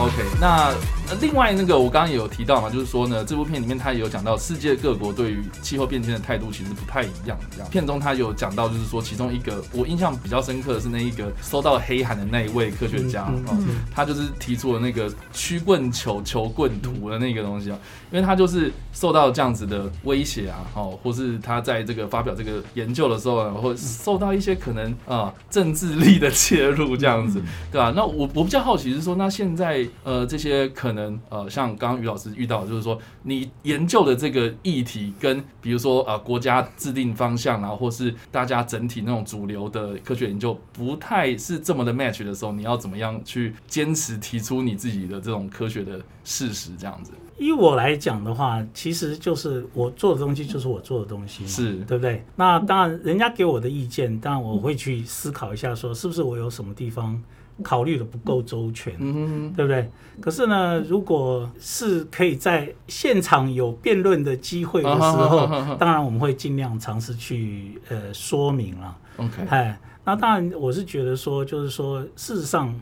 OK，那另外那个我刚刚也有提到嘛，就是说呢，这部片里面他也有讲到世界各国对于气候变迁的态度其实不太一样。这样。片中他有讲到，就是说其中一个我印象比较深刻的是那一个收到黑函的那一位科学家哦，他就是提出了那个曲棍球球棍图的那个东西啊，因为他就是受到这样子的威胁啊，哦，或是他在这个发表这个研究的时候啊，或受到一些可能啊政治力的介入这样子，对吧、那我我比较好奇是说，那现在呃这些可能呃像刚刚于老师遇到，就是说你研究的这个议题跟比如说呃国家制定方向然后，或是大家整体那种主流的科学研究不太是这么的 match 的时候，你要怎么样去坚持提出你自己的这种科学的事实这样子？依我来讲的话，其实就是我做的东西就是我做的东西，是对不对？那当然，人家给我的意见，当然我会去思考一下，说是不是我有什么地方考虑的不够周全，嗯对不对？可是呢，如果是可以在现场有辩论的机会的时候当然我们会尽量尝试去呃说明了。，OK，哎，那当然，我是觉得说，就是说，事实上，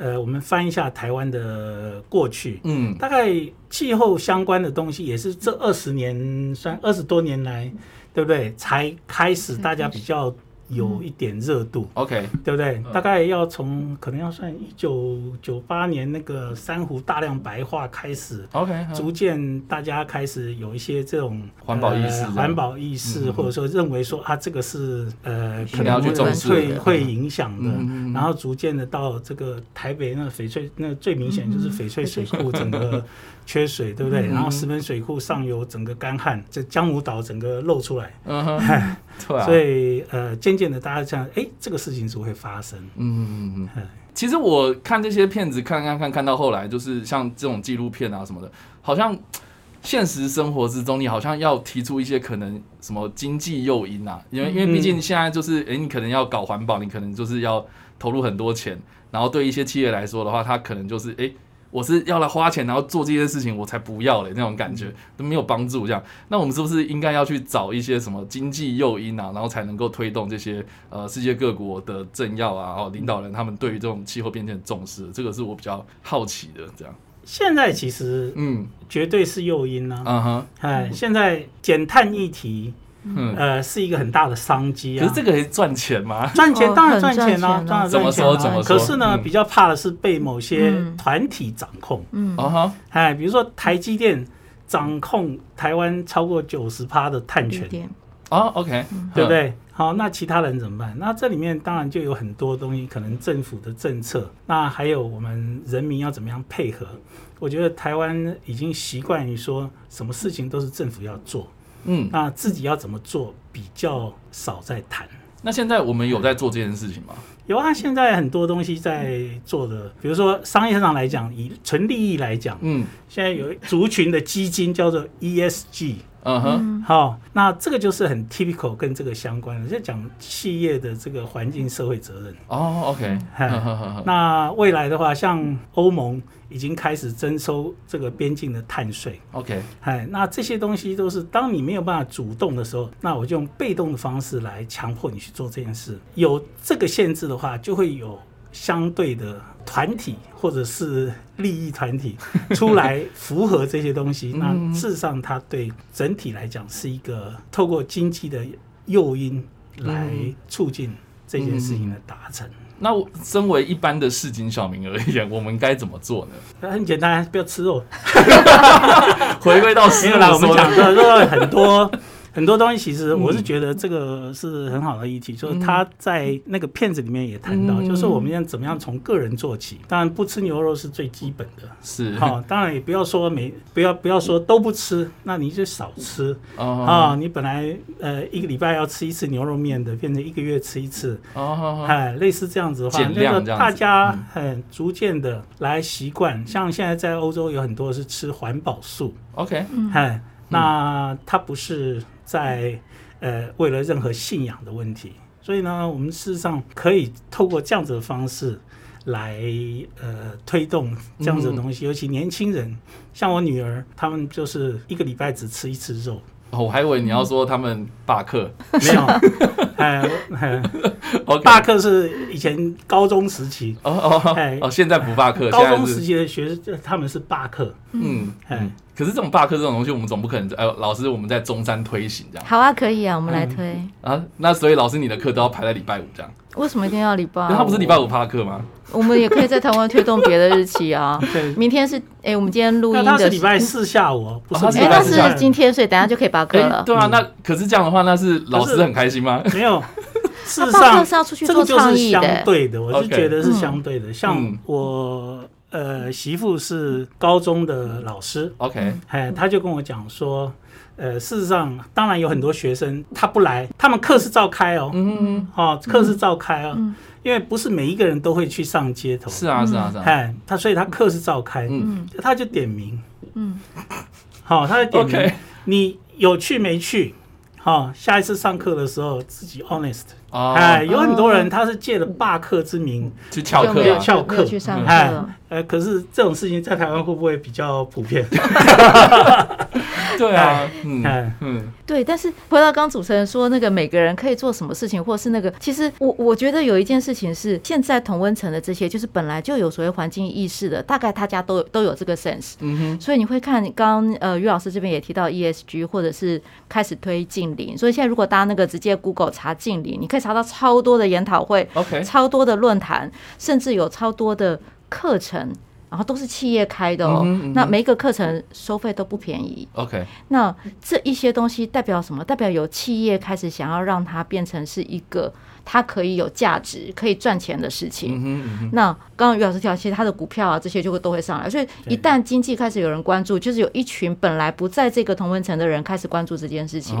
呃，我们翻一下台湾的过去，嗯大概气候相关的东西也是这二十年、算二十多年来，对不对？才开始大家比较有一点热度，，OK，对不对？嗯。大概要从可能要算一九九八年那个珊瑚大量白化开始。OK，逐渐，大家开始有一些这种环保意识环保意嗯识，嗯。或者说认为说啊，这个是呃，可能会会影响的。然后逐渐的到这个台北那个翡翠，那最明显就是翡翠水库整个 缺水，对不对？嗯然后石门水库上游整个干旱，这江母岛整个露出来，嗯哼，对啊，所以呃，渐渐的大家这样，哎，这个事情是会发生。嗯。其实我看这些片子，看看看看到后来，就是像这种纪录片啊什么的，好像现实生活之中，你好像要提出一些可能什么经济诱因啊，因为因为毕竟现在就是，诶，你可能要搞环保，你可能就是要投入很多钱，然后对一些企业来说的话，它可能就是，诶，我是要来花钱，然后做这件事情，我才不要嘞，那种感觉都没有帮助。这样，那我们是不是应该要去找一些什么经济诱因啊，然后才能够推动这些呃世界各国的政要啊、哦领导人他们对于这种气候变迁的重视？这个是我比较好奇的。这样，现在其实嗯绝对是诱因呢、啊。嗯哼，哎，现在减碳议题，嗯，呃，是一个很大的商机啊。可是这个可以赚钱吗？赚钱哦当然赚钱啦、啊当然怎么赚钱啦、说怎么说？可是呢，嗯。比较怕的是被某些嗯团体掌控。嗯。啊哈，哎，比如说台积电掌控台湾超过九十趴的碳权，一点啊，OK，对不对？好，那其他人怎么办？那这里面当然就有很多东西，可能政府的政策，那还有我们人民要怎么样配合。我觉得台湾已经习惯于说，什么事情都是政府要做，嗯，那自己要怎么做比较少在谈。那现在我们有在做这件事情吗？有啊，现在很多东西在做的，比如说商业上来讲，以纯利益来讲，嗯现在有族群的基金叫做 ESG，嗯哼，嗯。好，那这个就是很 typical 跟这个相关的，就讲企业的这个环境社会责任。哦，OK，那未来的话，像欧盟已经开始征收这个边境的碳税，，OK，哎，那这些东西都是当你没有办法主动的时候，那我就用被动的方式来强迫你去做这件事。有这个限制的话，就会有相对的团体或者是利益团体出来符合这些东西。那嗯事实上，它对整体来讲是一个透过经济的诱因来嗯促进这件事情的达成。那我身为一般的市井小民而言，我们该怎么做呢？那很简单，不要吃肉。回归到没有啦，我们讲的说很多很多东西其实我是觉得这个是很好的议题，就是他在那个片子里面也谈到，嗯。就是我们要怎么样从个人做起。当然不吃牛肉是最基本的，是。好，当然也不要说每不要不要说都不吃，那你就少吃。哦。啊。你本来呃一个礼拜要吃一次牛肉面的，变成一个月吃一次，哦，哎，类似这样子的话，减那个大家嗯。很逐渐的来习惯。像现在在欧洲有很多是吃环保素，OK，哎，那它不是在呃为了任何信仰的问题，所以呢，我们事实上可以透过这样子的方式来呃推动这样子的东西，尤其年轻人，像我女儿，他们就是一个礼拜只吃一次肉，哦我还以为你要说他们罢课。没有，哎，哎，OK，罢课是以前高中时期。哦哦哎。哦，现在不罢课，高中时期的学生，他们是罢课，嗯哎。嗯，可是这种罢课这种东西，我们总不可能哎，老师我们在中山推行这样好啊，可以啊，我们来推。啊，那所以老师你的课都要排在礼拜五这样，为什么一定要礼拜？因为他不是礼拜五罢课吗？我们也可以在台湾推动别的日期啊。对，明天是哎、我们今天录音那他是的礼拜四下午哦，不是哦他是哎、礼拜那是今天，所以等下就可以罢课哎了，。对啊，那可是这样的话，那是老师很开心吗？没有。事实他罢课上，是要出去这做个就是相倡议的。对的，我是觉得是相对的。像嗯我呃媳妇是高中的老师，OK，哎，他就跟我讲说，呃，事实上，当然有很多学生他不来，他们课是照开哦，嗯嗯，哦，课是照开哦。嗯，因为不是每一个人都会去上街头，是啊是啊是啊，哎，他所以他课是照开，嗯。他就点名，嗯，好，他就点名。你有去没去？好，下一次上课的时候自己 honest。哦，哎，有很多人他是借了罢课之名，去翘就没有课啊，翘课去上课哎了。呃，可是这种事情在台湾会不会比较普遍？对啊，嗯哎，嗯，对，但是回到刚刚主持人说那个每个人可以做什么事情，或是那个，其实我我觉得有一件事情是，现在同温层的这些，就是本来就有所谓环境意识的，大概大家都有都有这个 sense。嗯哼，所以你会看，刚刚呃于老师这边也提到 ESG，或者是开始推近邻。所以现在如果大家那个直接 Google 查近邻，你可以查到超多的研讨会，OK，超多的论坛，甚至有超多的课程，然后都是企业开的哦。嗯哼嗯哼那每一个课程收费都不便宜。OK，那这一些东西代表什么？代表有企业开始想要让它变成是一个它可以有价值、可以赚钱的事情。嗯嗯，那刚刚于老师提到，其实它的股票啊这些就会都会上来，所以一旦经济开始有人关注，就是有一群本来不在这个同温层的人开始关注这件事情。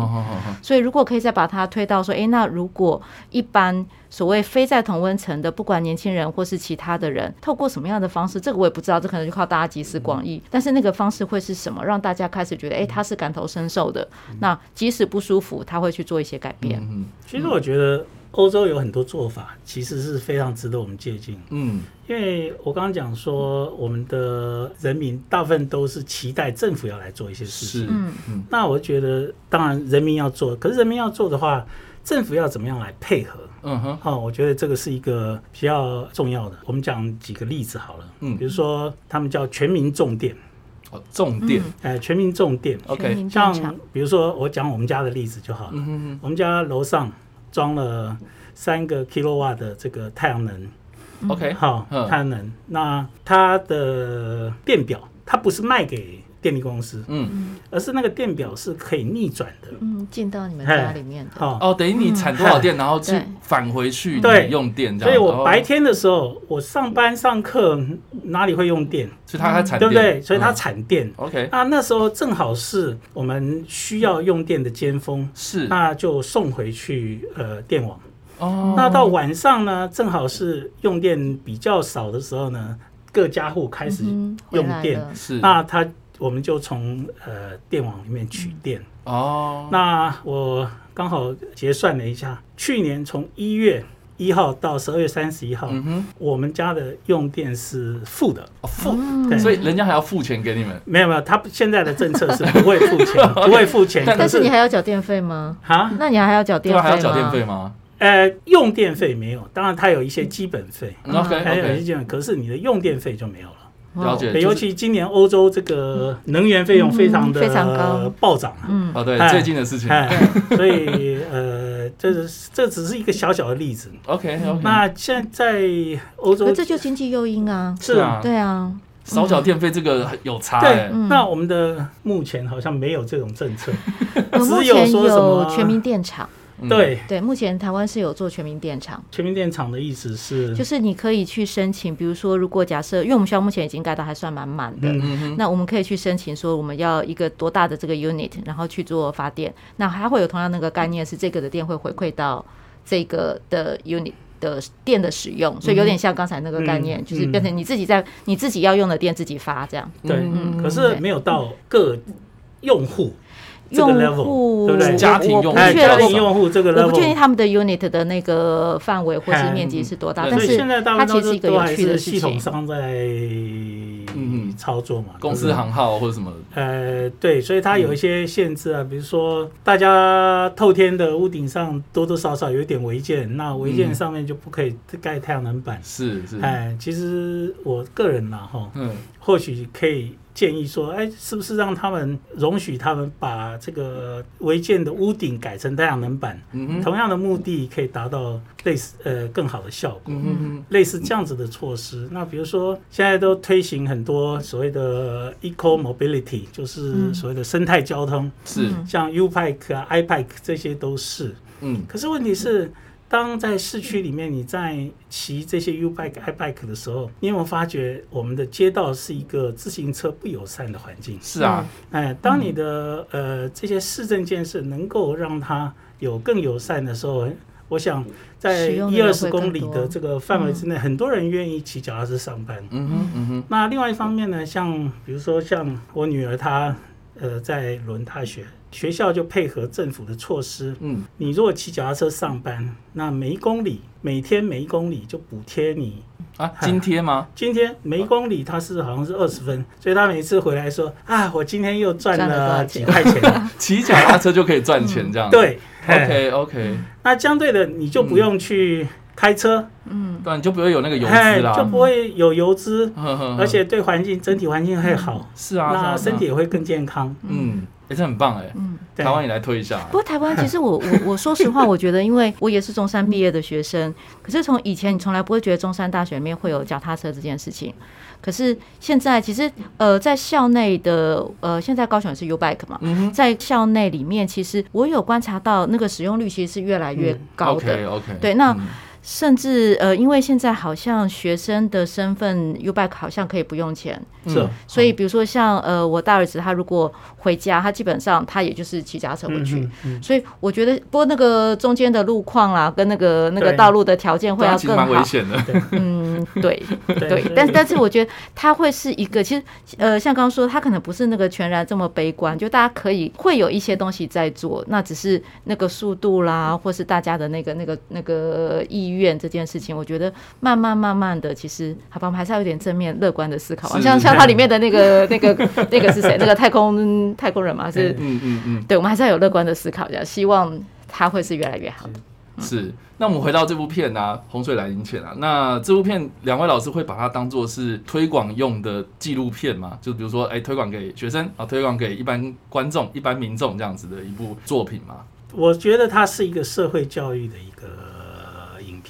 所以如果可以再把它推到说，哎，那如果一般所谓非在同温层的，不管年轻人或是其他的人，透过什么样的方式，这个我也不知道，这可能就靠大家集思广益。但是那个方式会是什么，让大家开始觉得，哎，他是感同身受的。那即使不舒服，他会去做一些改变。嗯其实我觉得欧洲有很多做法，其实是非常值得我们借鉴。嗯。因为我刚刚讲说，我们的人民大部分都是期待政府要来做一些事是情。嗯。嗯。那我觉得，当然人民要做，可是人民要做的话，政府要怎么样来配合？嗯哼，哦，我觉得这个是一个比较重要的。我们讲几个例子好了，嗯比如说他们叫全民重电，哦，重点嗯。哎，全民重电，OK，像比如说我讲我们家的例子就好了，嗯哼哼，我们家楼上装了三个 kilowatt 的这个太阳能，OK，好、嗯。太阳能，那它的电表它不是卖给电力公司，嗯，而是那个电表是可以逆转的，嗯，进到你们家里面的。好、哦，等于你产多少电，然后去返回去对。用电这样，所以我白哦，天的时候，我上班上课哪里会用电，所以它还产对不对？所以它嗯产电。OK 那那时候正好是我们需要用电的尖峰，是。那就送回去呃电网。哦，那到晚上呢，正好是用电比较少的时候呢，各家户开始用电，是。那它我们就从呃电网里面取电。哦，那我刚好结算了一下，去年从一月一号到十二月三十一号，嗯，我们家的用电是负的。哦付，嗯对所以人家还要付钱给你们，没有没有，他现在的政策是不会付钱，不会付钱。但是你还要缴电费吗？啊，那你还要缴电费吗？还要缴电费吗呃，用电费没有，当然它有一些基本费，还有一些基本，可是你的用电费就没有了。了解，尤其今年欧洲这个能源费用非常的嗯非常高。暴涨啊，嗯，哦，对，哎最近的事情。哎，所以呃，这是这只是一个小小的例子。，OK OK，那现在在欧洲可这就经济诱因啊。是啊，对啊，少缴电费这个有差对哎，，那我们的目前好像没有这种政策。只有说什么全民电厂，嗯，对，对，目前台湾是有做全民电厂。全民电厂的意思是，就是你可以去申请，比如说，如果假设，因为我们学校目前已经盖到还算蛮满的，嗯嗯，那我们可以去申请说我们要一个多大的这个 unit，然后去做发电。那它会有同样那个概念，是这个的电会回馈到这个的 unit 的电的使用，所以有点像刚才那个概念，嗯就是变成你自己在你自己要用的电自己发这样。对，嗯。可是没有到各用户。这个用 level，户对不对？家庭用户哎，我不确家庭定。用户这个我不确定他们的 unit 的那个范围或是面积是多大，嗯但是现在大它部分都其实是一个有都还是趣的事情。系统商在嗯操作嘛，公司行号或者什么，呃，对，所以它有一些限制啊，比如说大家透天的屋顶上多多少少有一点违建，那违建嗯上面就不可以盖太阳能板。是是，哎，其实我个人啦，哈，嗯或许可以建议说，哎，是不是让他们容许他们把这个违建的屋顶改成太阳能板，嗯，同样的目的可以达到类似呃更好的效果。嗯类似这样子的措施，那比如说现在都推行很多所谓的 eco mobility，就是嗯所谓的生态交通，是，嗯像 U Bike 啊、I Bike 这些都是。嗯。可是问题是，当在市区里面你在骑这些 U Bike、I Bike 的时候，你有没有发觉我们的街道是一个自行车不友善的环境？是啊，哎，当你的呃这些市政建设能够让它有更友善的时候，我想在一二十公里的这个范围之内，很多人愿意骑脚踏车上班。嗯哼嗯哼，那另外一方面呢，像比如说像我女儿她呃在伦大学，学校就配合政府的措施，嗯。你如果骑脚踏车上班，那每一公里每天每一公里就补贴你。啊，津贴吗？津贴每一公里它是好像是二十分，所以他每次回来说啊，我今天又赚赚了几块钱。骑脚踏车就可以赚钱这样，对。哎，OK。OK，那相对的你就不用去开车，嗯，对你就不会有那个油哎资啦，就不会有油脂，而且对环境整体环境会好，是啊，那是啊。身体也会更健康。嗯，哎，这很棒哎，嗯台湾也来推一下不，过台湾其实我我我说实话，我觉得因为我也是中山毕业的学生，可是从以前你从来不会觉得中山大学里面会有脚踏车这件事情。可是现在其实呃，在校内的呃，现在高雄是 U Bike 嘛，在校内里面，其实我有观察到那个使用率其实是越来越高的。，OK OK，对那甚至呃，因为现在好像学生的身份 U Bike 好像可以不用钱，是哦，所以比如说像呃我大儿子他如果回家，他基本上他也就是骑脚车回去。嗯嗯所以我觉得，不过那个中间的路况啦，跟那个那个道路的条件会要更好。危。险的，嗯，对嗯对，但但是我觉得他会是一个，其实呃，像刚刚说，他可能不是那个全然这么悲观，就大家可以会有一些东西在做，那只是那个速度啦，或是大家的那个那个那个意愿这件事情，我觉得慢慢慢慢的，其实好吧，我们还是要有点正面乐观的思考啊。像像它里面的那个 那个那个是谁？那个太空太空人嘛，是嗯嗯嗯，对，我们还是要有乐观的思考一下，希望它会是越来越好的。是。那我们回到这部片啊，《洪水来临前》啊，那这部片两位老师会把它当做是推广用的纪录片嘛？就比如说，哎、推广给学生啊，推广给一般观众、一般民众这样子的一部作品嘛？我觉得它是一个社会教育的一个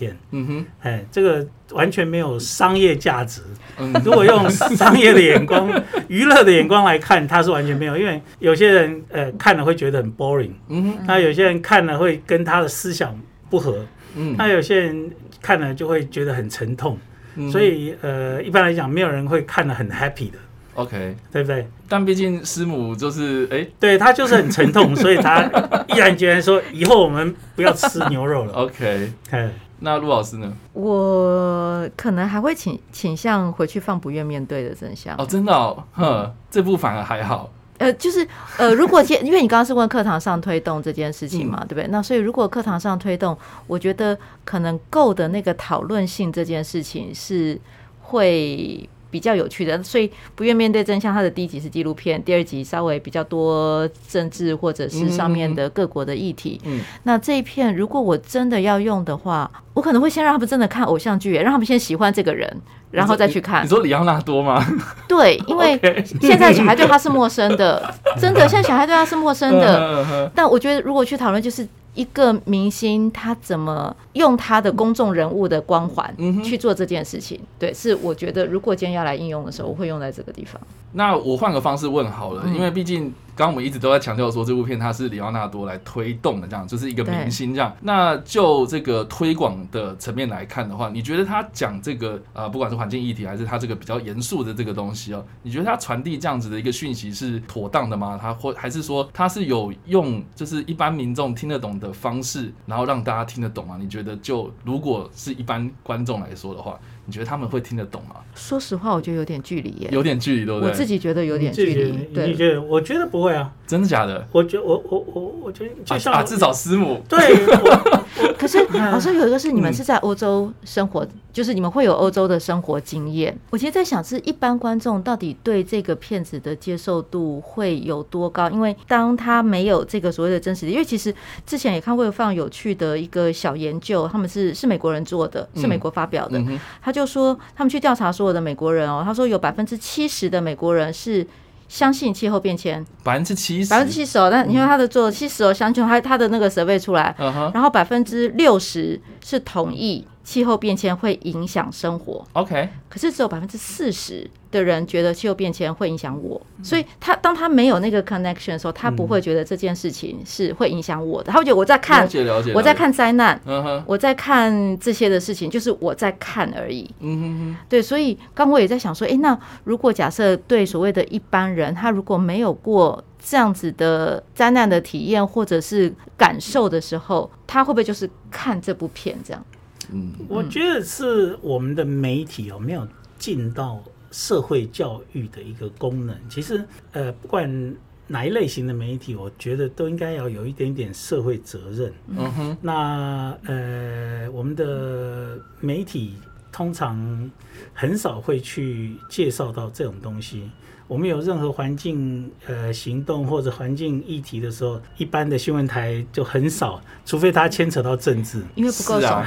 片，嗯哼，哎，这个完全没有商业价值。嗯，如果用商业的眼光、娱乐的眼光来看，它是完全没有，因为有些人呃看了会觉得很 boring，嗯哼，那有些人看了会跟他的思想不合，嗯，那有些人看了就会觉得很沉痛，嗯所以呃一般来讲，没有人会看了很 happy 的，OK，对不对？但毕竟师母就是哎、对他就是很沉痛，所以他 毅然决然说以后我们不要吃牛肉了。OK，哎，那陆老师呢？我可能还会倾倾向回去放不愿面对的真相。哦，真的哦，哼，这部反而还好，呃，就是呃，如果因为你刚刚是问课堂上推动这件事情嘛，对不对？那所以如果课堂上推动，我觉得可能够的那个讨论性这件事情是会。比较有趣的，所以不愿面对真相。它的第一集是纪录片，第二集稍微比较多政治或者是上面的各国的议题。嗯，那这一片如果我真的要用的话，我可能会先让他们真的看偶像剧，让他们先喜欢这个人，然后再去看你。说里奥纳多吗？对，因为现在小孩对他是陌生的，真的，现在小孩对他是陌生的。但我觉得，如果去讨论，就是一个明星他怎么用他的公众人物的光环去做这件事情。对，是我觉得如果今天要来应用的时候，我会用在这个地方。那我换个方式问好了，嗯因为毕竟刚刚我们一直都在强调说这部片它是里奥纳多来推动的，这样就是一个明星这样。那就这个推广的层面来看的话，你觉得他讲这个呃，不管是环境议题还是他这个比较严肃的这个东西哦，你觉得他传递这样子的一个讯息是妥当的吗？他或还是说他是有用就是一般民众听得懂的方式，然后让大家听得懂吗？你觉得就如果是一般观众来说的话，你觉得他们会听得懂吗？说实话，我觉得有点距离耶。有点距离，对不对？我自己觉得有点距离。你对，觉得？我觉得不会啊，真的假的？我觉我我我我觉得就像、啊啊，至少师母对我可是 老师有一个是你们嗯是在欧洲生活，就是你们会有欧洲的生活经验。我其实在想，是一般观众到底对这个片子的接受度会有多高？因为当他没有这个所谓的真实的，因为其实之前也看过非常有趣的一个小研究，他们是是美国人做的，是美国发表的。他就说，他们去调查所有的美国人哦，他说有百分之七十的美国人是相信气候变迁，百分之七十，百分之七十哦，但你看他的做七十哦，相信他他的那个 survey 出来，然后百分之六十是同意气候变迁会影响生活，，OK，可是只有百分之四十的人觉得气候变迁会影响我，所以他当他没有那个 connection 的时候，他不会觉得这件事情是会影响我的，他会觉得我在了看，解了解，我在，看灾难。我在看这些的事情，就是我在看而已。嗯哼哼，对，所以刚我也在想说，哎，那如果假设对所谓的一般人，他如果没有过这样子的灾难的体验或者是感受的时候，他会不会就是看这部片这样？嗯，我觉得是我们的媒体有没有尽到社会教育的一个功能。其实，呃，不管哪一类型的媒体，我觉得都应该要有一点点社会责任。嗯哼，那呃，我们的媒体通常很少会去介绍到这种东西。我们有任何环境呃行动或者环境议题的时候，一般的新闻台就很少，除非它牵扯到政治。因为不够爽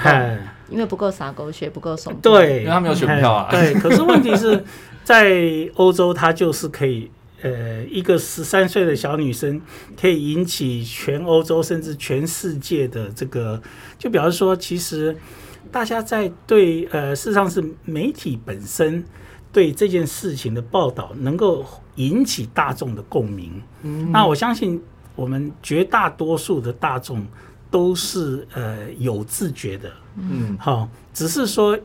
因为不够洒狗血，不够耸动。对，因为他没有选票啊哎对，可是问题是 在欧洲，它就是可以。呃，一个十三岁的小女生可以引起全欧洲甚至全世界的这个，就表示说，其实大家在对呃，事实上是媒体本身对这件事情的报道能够引起大众的共鸣。嗯那我相信我们绝大多数的大众都是呃有自觉的，嗯，好，只是说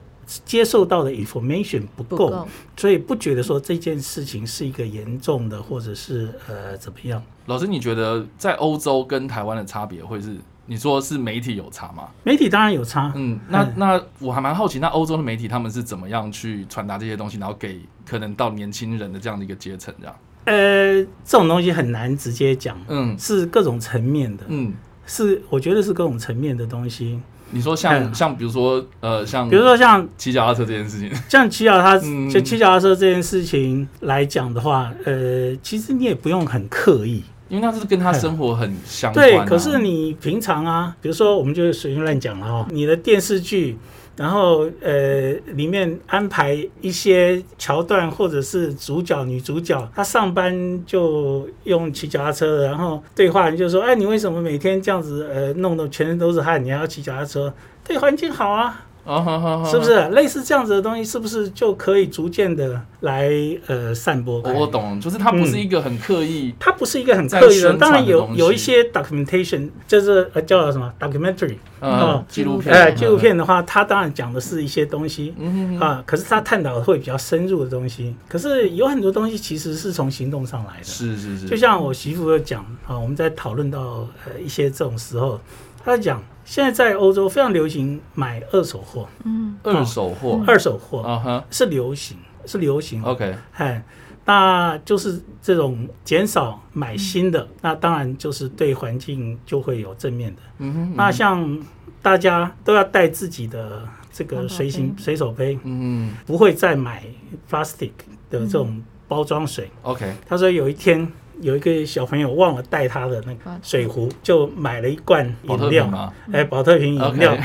接受到的 information 不够，不够，所以不觉得说这件事情是一个严重的，或者是呃怎么样。老师，你觉得在欧洲跟台湾的差别会是？你说是媒体有差吗？媒体当然有差，嗯，那嗯那我还蛮好奇，那欧洲的媒体他们是怎么样去传达这些东西，然后给可能到年轻人的这样的一个阶层，这样？呃，这种东西很难直接讲，嗯是各种层面的，嗯，是我觉得是各种层面的东西。你说像嗯像比如说呃像比如说像骑脚踏车这件事情，像骑脚踏嗯就骑脚踏车这件事情来讲的话，呃，其实你也不用很刻意，因为那是跟他生活很相关、对，可是你平常啊，比如说我们就随便乱讲了哦，你的电视剧，然后呃里面安排一些桥段，或者是主角女主角，她上班就用骑脚踏车，然后对话人就说，哎，你为什么每天这样子呃弄得全身都是汗，你还要骑脚踏车？对环境好啊，哦，好好好是不？是？类似这样子的东西，是不是就可以逐渐的来呃散播？我我懂，就是它不是一个很刻意，它不是一个很刻意的，当然有有一些 documentation，就是呃叫什么 documentary，呃哦，纪录片，哎，纪录片的话，它当然讲的是一些东西啊，可是它探讨的会比较深入的东西。可是有很多东西其实是从行动上来的，是是是，就像我媳妇有讲啊，我们在讨论到呃一些这种时候，她在讲现在在欧洲非常流行买二手货，嗯，二手货，二手货。啊哈。是流行，是流行。，OK，哎，那就是这种减少买新的，那当然就是对环境就会有正面的。嗯哼，那像大家都要带自己的这个随行杯。随手杯，嗯。不会再买 plastic 的这种包装水。，OK，他说有一天有一个小朋友忘了带他的那个水壶，就买了一罐饮料，哎，保特瓶饮料。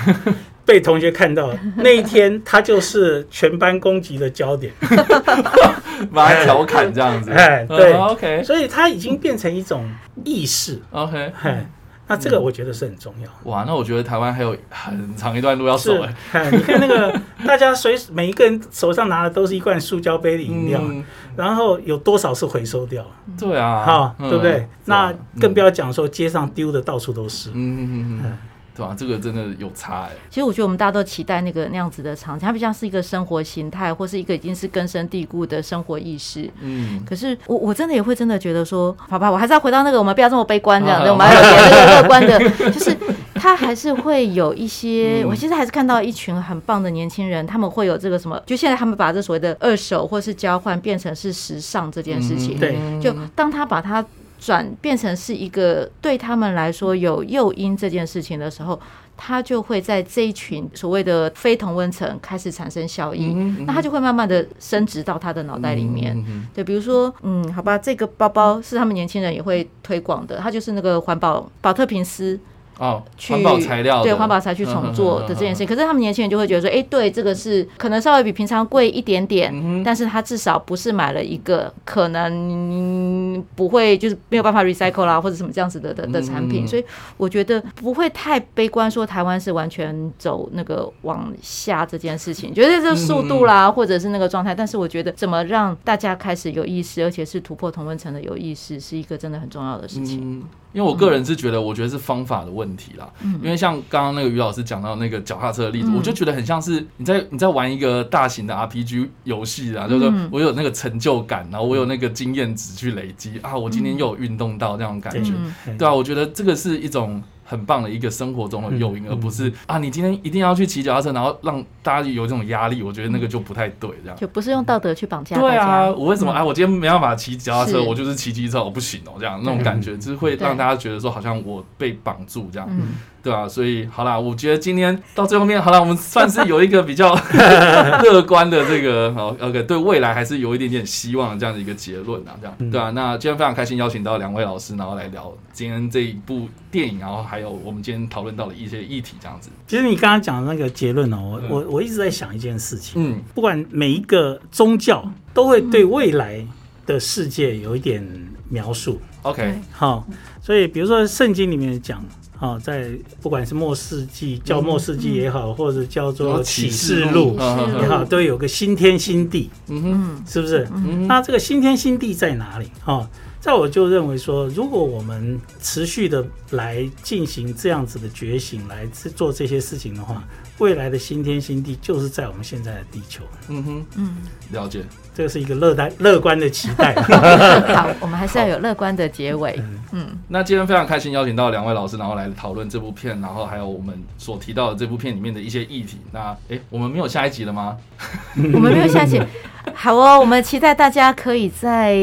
被同学看到那一天，他就是全班攻击的焦点，把他调侃这样子，哎对。嗯，OK。所以他已经变成一种意识。OK，哎，那这个我觉得是很重要。哇，那我觉得台湾还有很长一段路要走是哎。看你看那个，大家随时每一个人手上拿的都是一罐塑胶杯的饮料，嗯，然后有多少是回收掉？对啊，好，嗯对不对？那嗯更不要讲说街上丢的到处都是。嗯嗯嗯嗯嗯，对吧？这个真的有差哎。其实我觉得我们大家都期待那个那样子的场景，它比较是一个生活形态，或是一个已经是根深蒂固的生活意识。嗯，可是我我真的也会真的觉得说，好吧，我还是要回到那个，我们不要这么悲观这样啊的，我们还有点那个乐观的，就是他还是会有一些，嗯我其实还是看到一群很棒的年轻人，他们会有这个什么，就现在他们把这所谓的二手或是交换变成是时尚这件事情，对就当他把它转变成是一个对他们来说有诱因这件事情的时候，他就会在这一群所谓的非同温层开始产生效应，嗯那他就会慢慢的升值到他的脑袋里面。对，比如说，嗯，好吧，这个包包是他们年轻人也会推广的，它就是那个环保保特瓶丝哦，去环保材料，对环保材去重做的这件事情。可是他们年轻人就会觉得说，哎、对，这个是可能稍微比平常贵一点点，嗯但是他至少不是买了一个可能不会就是没有办法 recycle 啦，或者什么这样子的的的产品。嗯所以我觉得不会太悲观，说台湾是完全走那个往下这件事情，觉得这速度啦，或者是那个状态。但是我觉得怎么让大家开始有意识，而且是突破同温层的有意识，是一个真的很重要的事情。嗯，因为我个人是觉得，我觉得是方法的问题啦。因为像刚刚那个于老师讲到那个脚踏车的例子，嗯我就觉得很像是你在你在玩一个大型的 RPG 游戏啊，就是我有那个成就感，然后我有那个经验值去累积啊，我今天又有运动到这样的感觉。嗯对啊，我觉得这个是一种很棒的一个生活中的诱因，嗯而不是啊，你今天一定要去骑脚踏车，然后让大家有这种压力。我觉得那个就不太对，这样。就不是用道德去绑架大对。啊，我为什么啊？我今天没办法骑脚踏车，我就是骑机车，我不行哦，这样那种感觉，就是会让大家觉得说好像我被绑住这样，嗯，对啊，所以好啦，我觉得今天到最后面，好啦，我们算是有一个比较 乐观的这个好 OK，对未来还是有一点点希望的这样的一个结论啊，这样对啊。那今天非常开心邀请到两位老师，然后来聊今天这一部电影，然后还有我们今天讨论到的一些议题，这样子。其实你刚刚讲的那个结论哦，我嗯。我我一直在想一件事情，嗯。不管每一个宗教都会对未来的世界有一点描述。，OK，好，所以比如说圣经里面讲，好，在不管是末世纪叫末世纪也好，或者叫做启示录。嗯也好，都有个新天新地，嗯哼，是不是？嗯那这个新天新地在哪里？哦，在我就认为说，如果我们持续的来进行这样子的觉醒，来做这些事情的话，未来的新天新地就是在我们现在的地球。嗯哼，嗯，了解。这个是一个乐观乐观的期待。好，我们还是要有乐观的结尾。嗯，那今天非常开心邀请到两位老师，然后来讨论这部片，然后还有我们所提到的这部片里面的一些议题。那诶，我们没有下一集了吗？我们没有下一集。好哦，我们期待大家可以在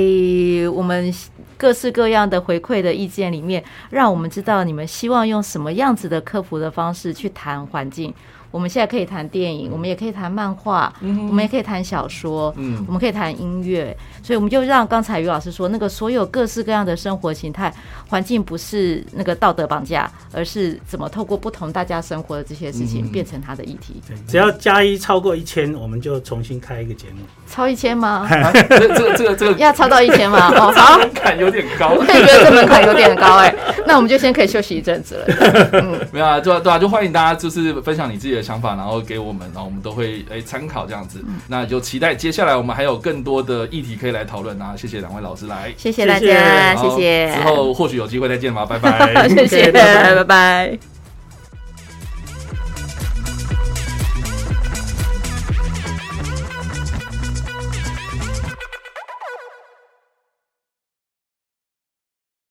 我们各式各样的回馈的意见里面，让我们知道你们希望用什么样子的克服的方式去谈环境。我们现在可以谈电影，我们也可以谈漫画，我们也可以谈小说，嗯我们可以谈音乐，所以我们就让刚才于老师说，那个所有各式各样的生活形态，环境不是那个道德绑架，而是怎么透过不同大家生活的这些事情，嗯变成他的议题。对只要加一超过一千，我们就重新开一个节目。超一千吗？啊、这这个这个这个要超到一千吗？哦，好，门槛有点高我。也觉得这门槛有点高哎、那我们就先可以休息一阵子了。没有啊，对啊，对啊，就欢迎大家就是分享你自己的想法，然后给我们，然后我们都会哎参考这样子。那就期待接下来我们还有更多的议题可以来讨论啊！谢谢两位老师来，谢谢大家，谢谢之后或许有机会再见吧，拜拜。谢谢，拜拜拜拜。